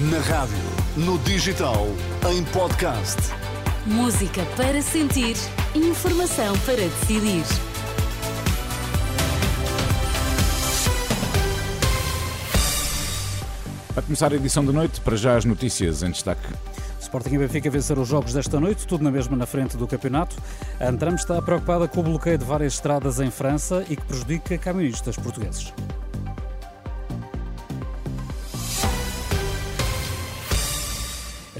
Na rádio, no digital, em podcast. Música para sentir, informação para decidir. A começar a edição da noite, para já as notícias em destaque. Sporting e Benfica venceram os jogos desta noite, tudo na mesma na frente do campeonato. A Antram está preocupada com o bloqueio de várias estradas em França e que prejudica camionistas portugueses.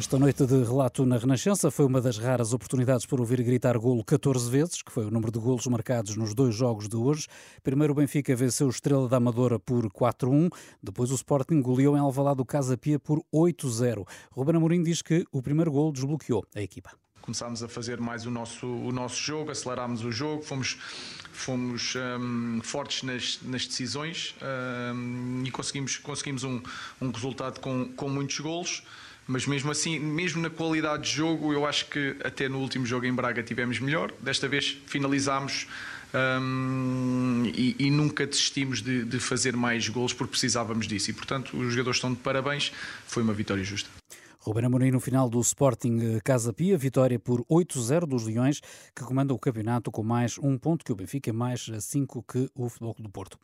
Esta noite de relato na Renascença foi uma das raras oportunidades para ouvir gritar golo 14 vezes, que foi o número de golos marcados nos dois jogos de hoje. Primeiro o Benfica venceu o Estrela da Amadora por 4-1, depois o Sporting goleou em Alvalade o Casa Pia por 8-0. Ruben Amorim diz que o primeiro golo desbloqueou a equipa começámos a fazer mais o nosso, o nosso jogo, acelerámos o jogo, fomos, fomos um, fortes nas, nas decisões um, e conseguimos, conseguimos um, um resultado com, com muitos golos mas mesmo assim, mesmo na qualidade de jogo, eu acho que até no último jogo em Braga tivemos melhor. Desta vez finalizámos um, e, e, nunca desistimos de, de fazer mais gols porque precisávamos disso. E portanto, os jogadores estão de parabéns. Foi uma vitória justa. Ruben Amorim no final do Sporting eh, Casa Pia, vitória por 8-0 dos Leões, que comanda o campeonato com mais um ponto que o Benfica, mais cinco que o Futebol do Porto.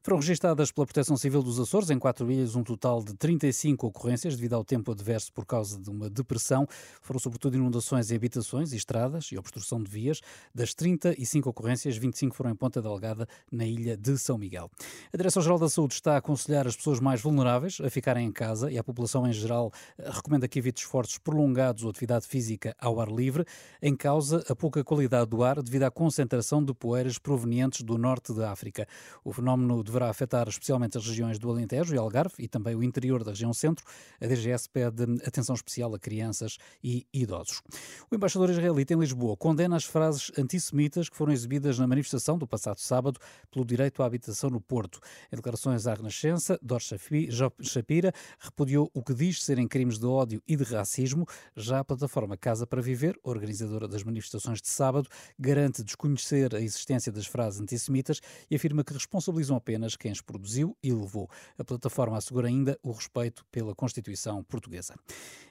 Foram registadas pela Proteção Civil dos Açores em quatro ilhas um total de 35 ocorrências devido ao tempo adverso por causa de uma depressão. Foram sobretudo inundações em habitações e estradas e obstrução de vias. Das 35 ocorrências, 25 foram em Ponta Delgada, na ilha de São Miguel. A Direção-Geral da Saúde está a aconselhar as pessoas mais vulneráveis a ficarem em casa e a população em geral recomenda que evite esforços prolongados ou atividade física ao ar livre, em causa a pouca qualidade do ar devido à concentração de poeiras provenientes do norte da África. O fenómeno deverá afetar especialmente as regiões do Alentejo e Algarve e também o interior da região centro. A DGS pede atenção especial a crianças e idosos. O embaixador israelita em Lisboa condena as frases antissemitas que foram exibidas na manifestação do passado sábado pelo direito à habitação no Porto. Em declarações à Renascença, Dor Shapira repudiou o que diz serem crimes de ódio ódio e de racismo. Já a plataforma Casa para Viver, organizadora das manifestações de sábado, garante desconhecer a existência das frases antissemitas e afirma que responsabilizam apenas quem as produziu e levou. A plataforma assegura ainda o respeito pela Constituição portuguesa.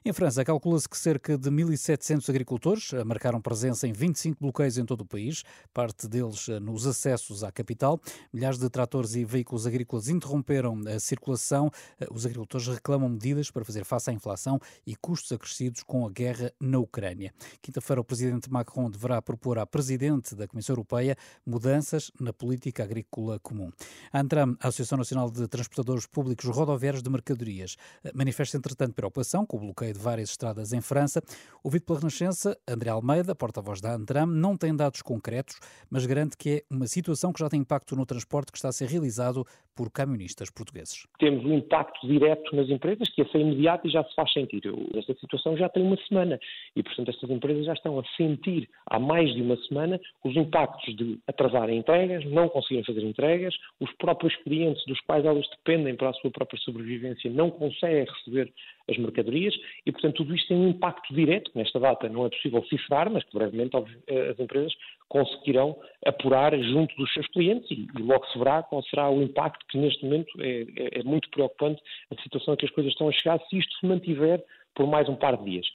Em França, calcula-se que cerca de 1.700 agricultores marcaram presença em 25 bloqueios em todo o país, parte deles eh, nos acessos à capital. Milhares de tratores e veículos agrícolas interromperam a circulação. Eh, os agricultores reclamam medidas para fazer face à inflação e custos acrescidos com a guerra na Ucrânia. Quinta-feira, o presidente Macron deverá propor à presidente da Comissão Europeia mudanças na política agrícola comum. A Antram, a Associação Nacional de Transportadores Públicos Rodoviários de Mercadorias, manifesta, entretanto, preocupação com o bloqueio de várias estradas em França. Ouvido pela Renascença, André Almeida, porta-voz da Antram, não tem dados concretos, mas garante que é uma situação que já tem impacto no transporte que está a ser realizado por camionistas portugueses. Temos um impacto direto nas empresas que é ser imediato e já se faz sentir. Esta situação já tem uma semana e, portanto, estas empresas já estão a sentir há mais de uma semana os impactos de atrasarem entregas, não conseguirem fazer entregas, os próprios clientes dos quais elas dependem para a sua própria sobrevivência não conseguem receber as mercadorias e, portanto, tudo isto tem um impacto direto, nesta data não é possível cifrar, mas que brevemente as empresas conseguirão apurar junto dos seus clientes e, e logo se verá qual será o impacto que neste momento é, é, é muito preocupante a situação a que as coisas estão a chegar se isto se mantiver por mais um par de dias.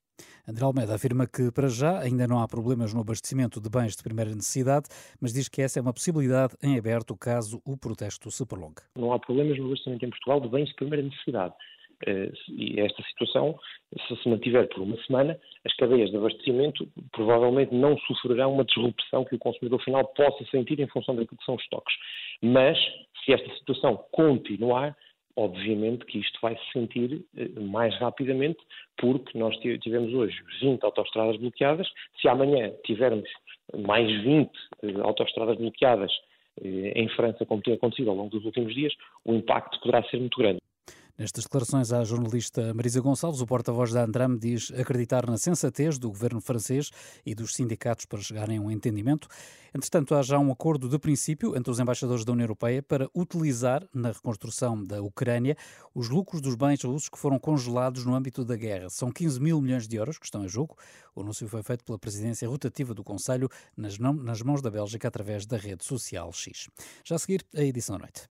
André Almeida afirma que, para já, ainda não há problemas no abastecimento de bens de primeira necessidade, mas diz que essa é uma possibilidade em aberto caso o protesto se prolongue. Não há problemas no abastecimento em Portugal de bens de primeira necessidade. Eh, e esta situação, se se mantiver por uma semana, as cadeias de abastecimento provavelmente não sofrerão uma disrupção que o consumidor final possa sentir em função daquilo que são os estoques. Mas, se esta situação continuar, obviamente que isto vai se sentir eh, mais rapidamente, porque nós tivemos hoje 20 autoestradas bloqueadas. Se amanhã tivermos mais 20 eh, autoestradas bloqueadas em França, como tem acontecido ao longo dos últimos dias, o impacto poderá ser muito grande. Nestas declarações à jornalista Marisa Gonçalves, o porta-voz da Andram diz acreditar na sensatez do governo francês e dos sindicatos para chegarem a um entendimento. Entretanto, há já um acordo de princípio entre os embaixadores da União Europeia para utilizar, na reconstrução da Ucrânia, os lucros dos bens russos que foram congelados no âmbito da guerra. São 15 mil milhões de euros que estão em jogo. O anúncio foi feito pela presidência rotativa do Conselho nas, nas mãos da Bélgica através da rede social X. Já a seguir, a edição da noite.